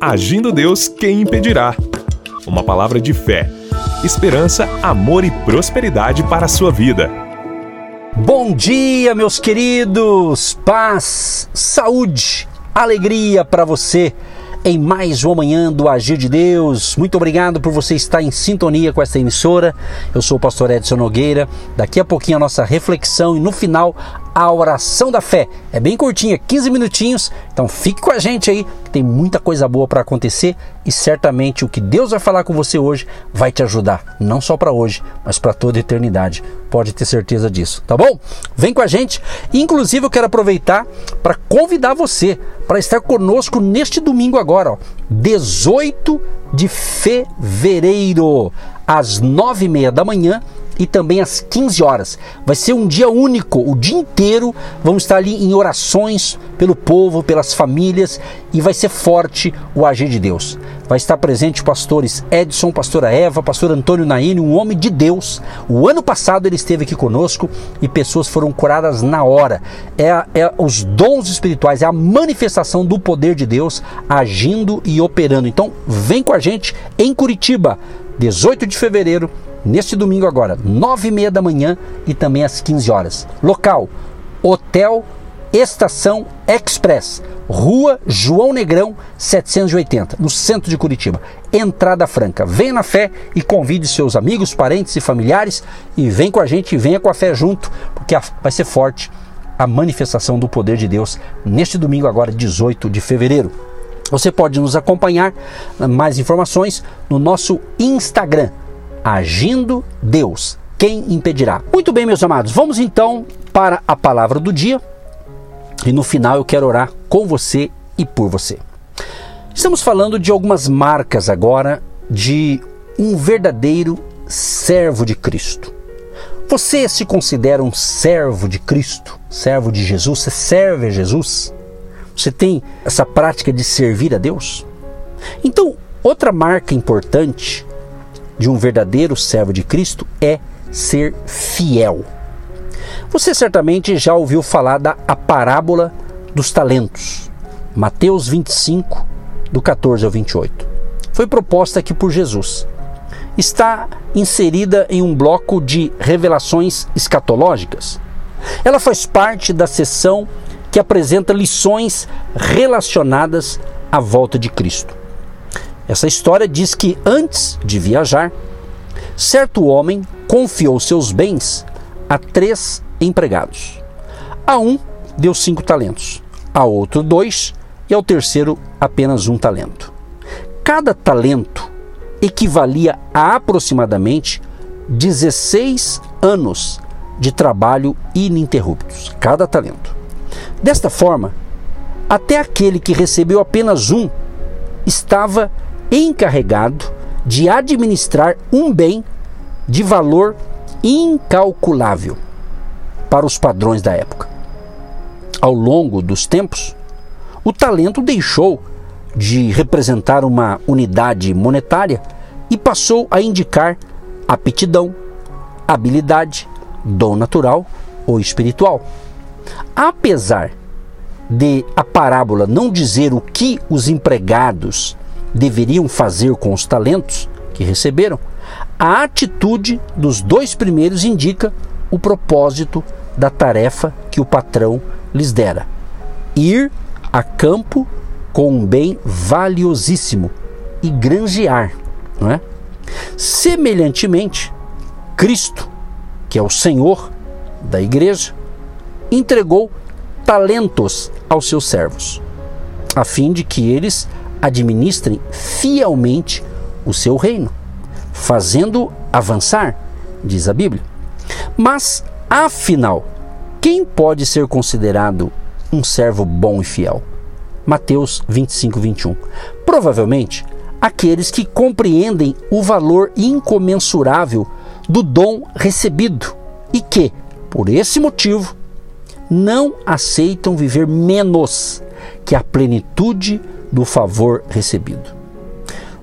Agindo Deus, quem impedirá? Uma palavra de fé, esperança, amor e prosperidade para a sua vida. Bom dia, meus queridos! Paz, saúde, alegria para você em mais uma manhã do Agir de Deus. Muito obrigado por você estar em sintonia com esta emissora. Eu sou o pastor Edson Nogueira. Daqui a pouquinho a nossa reflexão e no final a oração da fé. É bem curtinha, 15 minutinhos. Então fique com a gente aí, que tem muita coisa boa para acontecer e certamente o que Deus vai falar com você hoje vai te ajudar, não só para hoje, mas para toda a eternidade. Pode ter certeza disso, tá bom? Vem com a gente. Inclusive eu quero aproveitar para convidar você para estar conosco neste domingo agora, ó, 18 de fevereiro, às nove e meia da manhã e também às 15 horas. Vai ser um dia único, o dia inteiro vamos estar ali em orações pelo povo, pelas famílias e vai ser forte o agir de Deus. Vai estar presente pastores Edson, pastora Eva, pastor Antônio Naine, um homem de Deus. O ano passado ele esteve aqui conosco e pessoas foram curadas na hora. É, é os dons espirituais, é a manifestação do poder de Deus agindo e operando. Então vem com a gente em Curitiba, 18 de fevereiro, neste domingo agora, nove e meia da manhã e também às 15 horas. Local, Hotel Estação Express, Rua João Negrão 780, no centro de Curitiba. Entrada franca. Venha na fé e convide seus amigos, parentes e familiares e vem com a gente e venha com a fé junto, porque vai ser forte a manifestação do poder de Deus neste domingo agora, 18 de fevereiro. Você pode nos acompanhar mais informações no nosso Instagram agindo Deus. Quem impedirá? Muito bem, meus amados, vamos então para a palavra do dia. E no final eu quero orar com você e por você. Estamos falando de algumas marcas agora de um verdadeiro servo de Cristo. Você se considera um servo de Cristo, servo de Jesus? Você serve a Jesus? Você tem essa prática de servir a Deus? Então, outra marca importante de um verdadeiro servo de Cristo é ser fiel. Você certamente já ouviu falar da a parábola dos talentos, Mateus 25, do 14 ao 28. Foi proposta aqui por Jesus. Está inserida em um bloco de revelações escatológicas. Ela faz parte da sessão que apresenta lições relacionadas à volta de Cristo. Essa história diz que antes de viajar, certo homem confiou seus bens a três empregados. A um deu cinco talentos, a outro dois e ao terceiro apenas um talento. Cada talento equivalia a aproximadamente 16 anos de trabalho ininterruptos, cada talento. Desta forma, até aquele que recebeu apenas um estava encarregado de administrar um bem de valor incalculável para os padrões da época. Ao longo dos tempos, o talento deixou de representar uma unidade monetária e passou a indicar aptidão, habilidade, dom natural ou espiritual. Apesar de a parábola não dizer o que os empregados deveriam fazer com os talentos que receberam, a atitude dos dois primeiros indica o propósito da tarefa que o patrão lhes dera: ir a campo com um bem valiosíssimo e granjear, não é? Semelhantemente, Cristo, que é o Senhor da igreja, entregou talentos aos seus servos, a fim de que eles administrem fielmente o seu reino, fazendo avançar, diz a Bíblia. Mas, afinal, quem pode ser considerado um servo bom e fiel? Mateus 25, 21. Provavelmente aqueles que compreendem o valor incomensurável do dom recebido e que, por esse motivo, não aceitam viver menos que a plenitude do favor recebido.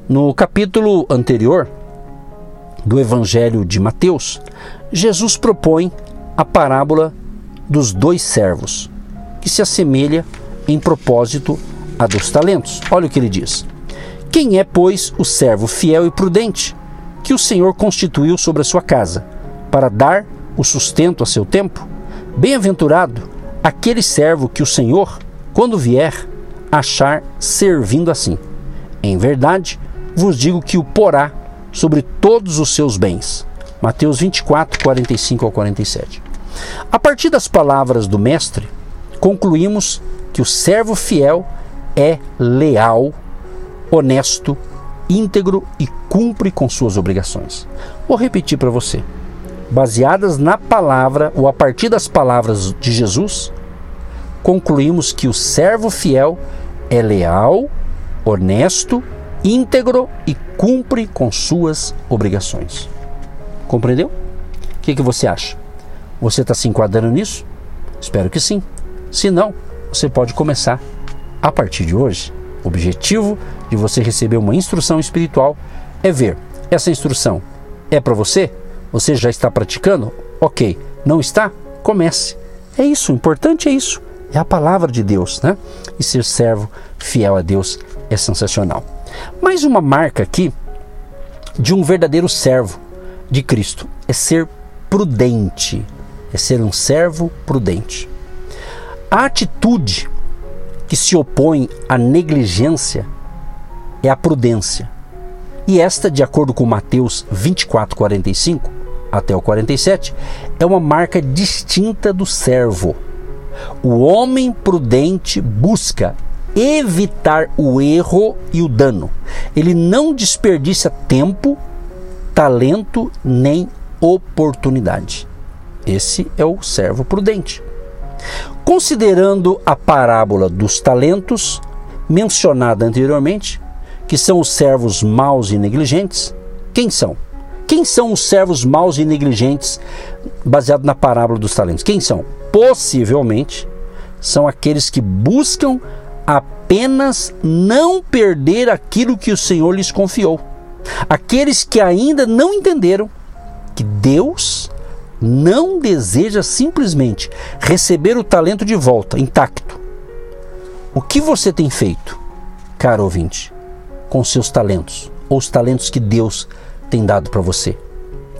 No capítulo anterior do Evangelho de Mateus, Jesus propõe a parábola dos dois servos, que se assemelha em propósito a dos talentos. Olha o que ele diz: Quem é, pois, o servo fiel e prudente que o Senhor constituiu sobre a sua casa, para dar o sustento a seu tempo? Bem-aventurado aquele servo que o Senhor, quando vier, achar servindo assim. Em verdade, vos digo que o porá sobre todos os seus bens. Mateus 24, 45 ao 47. A partir das palavras do Mestre, concluímos que o servo fiel é leal, honesto, íntegro e cumpre com suas obrigações. Vou repetir para você. Baseadas na palavra ou a partir das palavras de Jesus, concluímos que o servo fiel é leal, honesto, íntegro e cumpre com suas obrigações. Compreendeu? O que, que você acha? Você está se enquadrando nisso? Espero que sim. Se não, você pode começar a partir de hoje. O objetivo de você receber uma instrução espiritual é ver essa instrução é para você? Você já está praticando? Ok. Não está? Comece. É isso. O importante é isso. É a palavra de Deus, né? E ser servo fiel a Deus é sensacional. Mais uma marca aqui de um verdadeiro servo de Cristo é ser prudente, é ser um servo prudente. A atitude que se opõe à negligência é a prudência. E esta, de acordo com Mateus 24, 45 até o 47, é uma marca distinta do servo. O homem prudente busca evitar o erro e o dano. Ele não desperdiça tempo, talento nem oportunidade. Esse é o servo prudente. Considerando a parábola dos talentos mencionada anteriormente, que são os servos maus e negligentes, quem são? Quem são os servos maus e negligentes baseado na parábola dos talentos? Quem são? Possivelmente são aqueles que buscam apenas não perder aquilo que o Senhor lhes confiou. Aqueles que ainda não entenderam que Deus não deseja simplesmente receber o talento de volta intacto. O que você tem feito, caro ouvinte, com seus talentos, ou os talentos que Deus tem dado para você?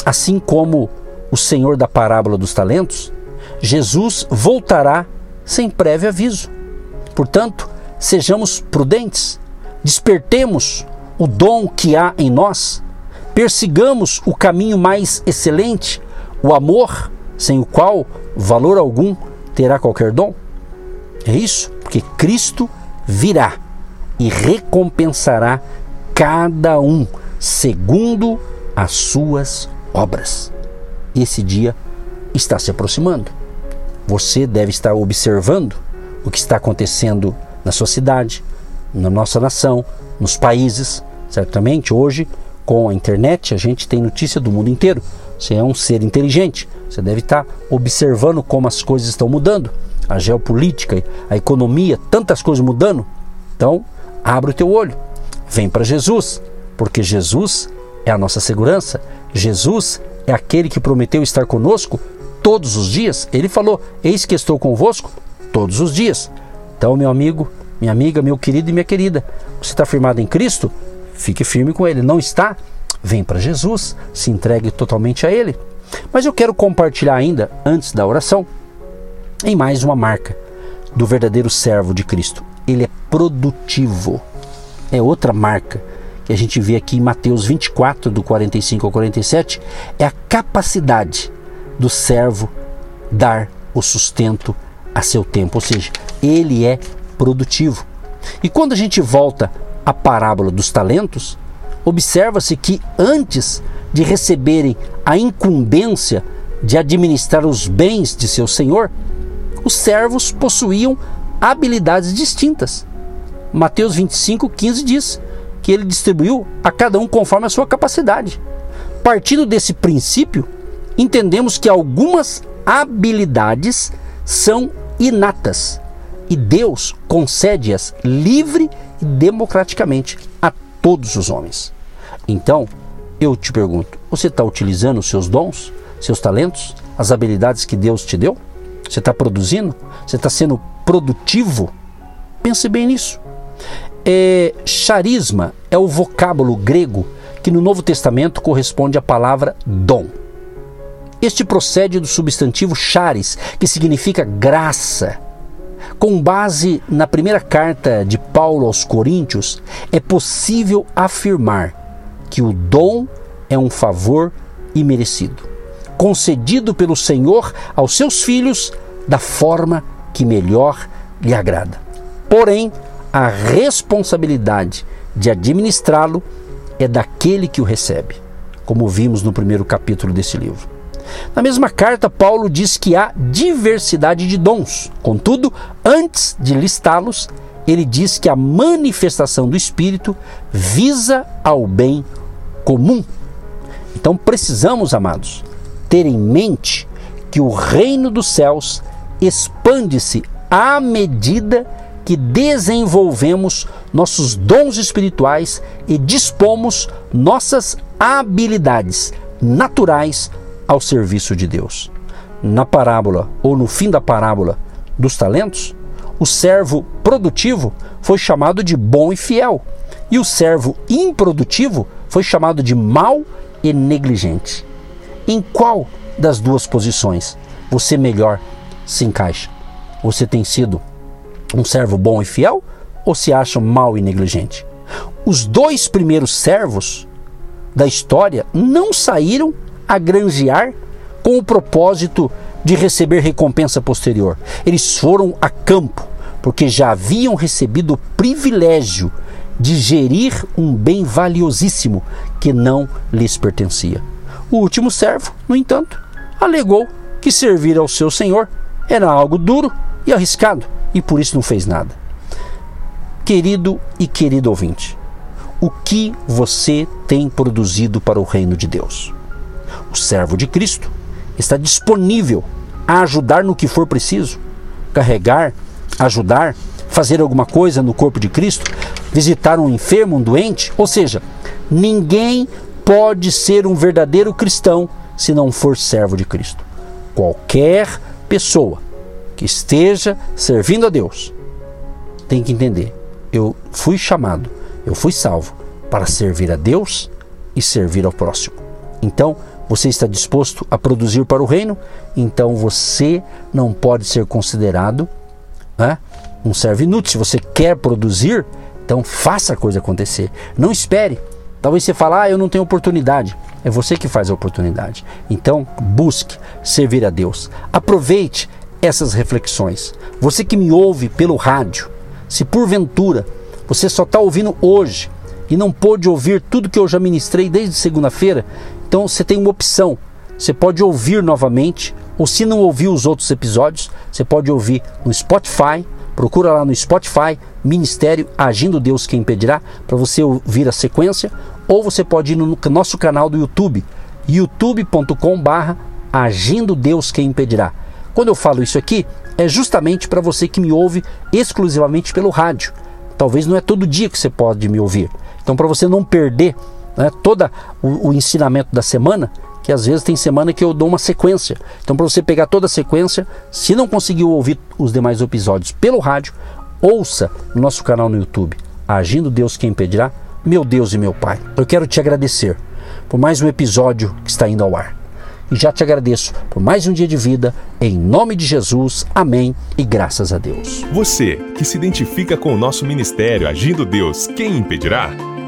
Assim como o Senhor da parábola dos talentos, Jesus voltará sem prévio aviso. Portanto, sejamos prudentes, despertemos o dom que há em nós, persigamos o caminho mais excelente, o amor, sem o qual valor algum terá qualquer dom. É isso, porque Cristo virá e recompensará cada um segundo as suas obras. Esse dia está se aproximando. Você deve estar observando o que está acontecendo na sua cidade, na nossa nação, nos países. Certamente hoje, com a internet, a gente tem notícia do mundo inteiro. Você é um ser inteligente, você deve estar observando como as coisas estão mudando, a geopolítica, a economia, tantas coisas mudando. Então, abre o teu olho, vem para Jesus, porque Jesus é a nossa segurança. Jesus é aquele que prometeu estar conosco todos os dias. Ele falou: Eis que estou convosco todos os dias. Então, meu amigo, minha amiga, meu querido e minha querida, você está firmado em Cristo? Fique firme com Ele. Não está? Vem para Jesus, se entregue totalmente a Ele. Mas eu quero compartilhar ainda, antes da oração, em mais uma marca do verdadeiro servo de Cristo. Ele é produtivo. É outra marca que a gente vê aqui em Mateus 24, do 45 ao 47, é a capacidade do servo dar o sustento a seu tempo, ou seja, ele é produtivo. E quando a gente volta à parábola dos talentos, observa-se que antes de receberem a incumbência de administrar os bens de seu senhor, os servos possuíam habilidades distintas. Mateus 25, 15 diz que ele distribuiu a cada um conforme a sua capacidade. Partindo desse princípio, entendemos que algumas habilidades são inatas e Deus concede-as livre e democraticamente a todos os homens. Então, eu te pergunto: você está utilizando os seus dons, seus talentos, as habilidades que Deus te deu? Você está produzindo? Você está sendo produtivo? Pense bem nisso. É, charisma é o vocábulo grego que no Novo Testamento corresponde à palavra dom. Este procede do substantivo charis, que significa graça. Com base na primeira carta de Paulo aos Coríntios, é possível afirmar que o dom é um favor imerecido, concedido pelo Senhor aos seus filhos da forma que melhor lhe agrada. Porém, a responsabilidade de administrá-lo é daquele que o recebe, como vimos no primeiro capítulo desse livro. Na mesma carta, Paulo diz que há diversidade de dons. Contudo, antes de listá-los, ele diz que a manifestação do Espírito visa ao bem comum. Então precisamos, amados, ter em mente que o reino dos céus expande-se à medida que desenvolvemos nossos dons espirituais e dispomos nossas habilidades naturais ao serviço de Deus. Na parábola, ou no fim da parábola dos talentos, o servo produtivo foi chamado de bom e fiel, e o servo improdutivo foi chamado de mau e negligente. Em qual das duas posições você melhor se encaixa? Você tem sido um servo bom e fiel ou se acha mau e negligente? Os dois primeiros servos da história não saíram a granjear com o propósito de receber recompensa posterior. Eles foram a campo porque já haviam recebido o privilégio de gerir um bem valiosíssimo que não lhes pertencia. O último servo, no entanto, alegou que servir ao seu senhor era algo duro e arriscado e por isso não fez nada. Querido e querido ouvinte, o que você tem produzido para o reino de Deus? Servo de Cristo está disponível a ajudar no que for preciso, carregar, ajudar, fazer alguma coisa no corpo de Cristo, visitar um enfermo, um doente, ou seja, ninguém pode ser um verdadeiro cristão se não for servo de Cristo. Qualquer pessoa que esteja servindo a Deus tem que entender: eu fui chamado, eu fui salvo para servir a Deus e servir ao próximo. Então, você está disposto a produzir para o reino? Então você não pode ser considerado né, um servo inútil. Se você quer produzir, então faça a coisa acontecer. Não espere. Talvez você fale, ah, eu não tenho oportunidade. É você que faz a oportunidade. Então, busque servir a Deus. Aproveite essas reflexões. Você que me ouve pelo rádio, se porventura você só está ouvindo hoje e não pôde ouvir tudo que eu já ministrei desde segunda-feira, então você tem uma opção. Você pode ouvir novamente, ou se não ouviu os outros episódios, você pode ouvir no Spotify. Procura lá no Spotify, Ministério Agindo Deus Quem Impedirá, para você ouvir a sequência, ou você pode ir no nosso canal do YouTube, youtube.com/barra Agindo Deus Quem Impedirá. Quando eu falo isso aqui, é justamente para você que me ouve exclusivamente pelo rádio. Talvez não é todo dia que você pode me ouvir. Então, para você não perder né, todo o, o ensinamento da semana, que às vezes tem semana que eu dou uma sequência. Então, para você pegar toda a sequência, se não conseguiu ouvir os demais episódios pelo rádio, ouça no nosso canal no YouTube, Agindo Deus Quem Impedirá, meu Deus e meu Pai. Eu quero te agradecer por mais um episódio que está indo ao ar e já te agradeço por mais um dia de vida. Em nome de Jesus, amém e graças a Deus. Você que se identifica com o nosso ministério Agindo Deus, quem impedirá?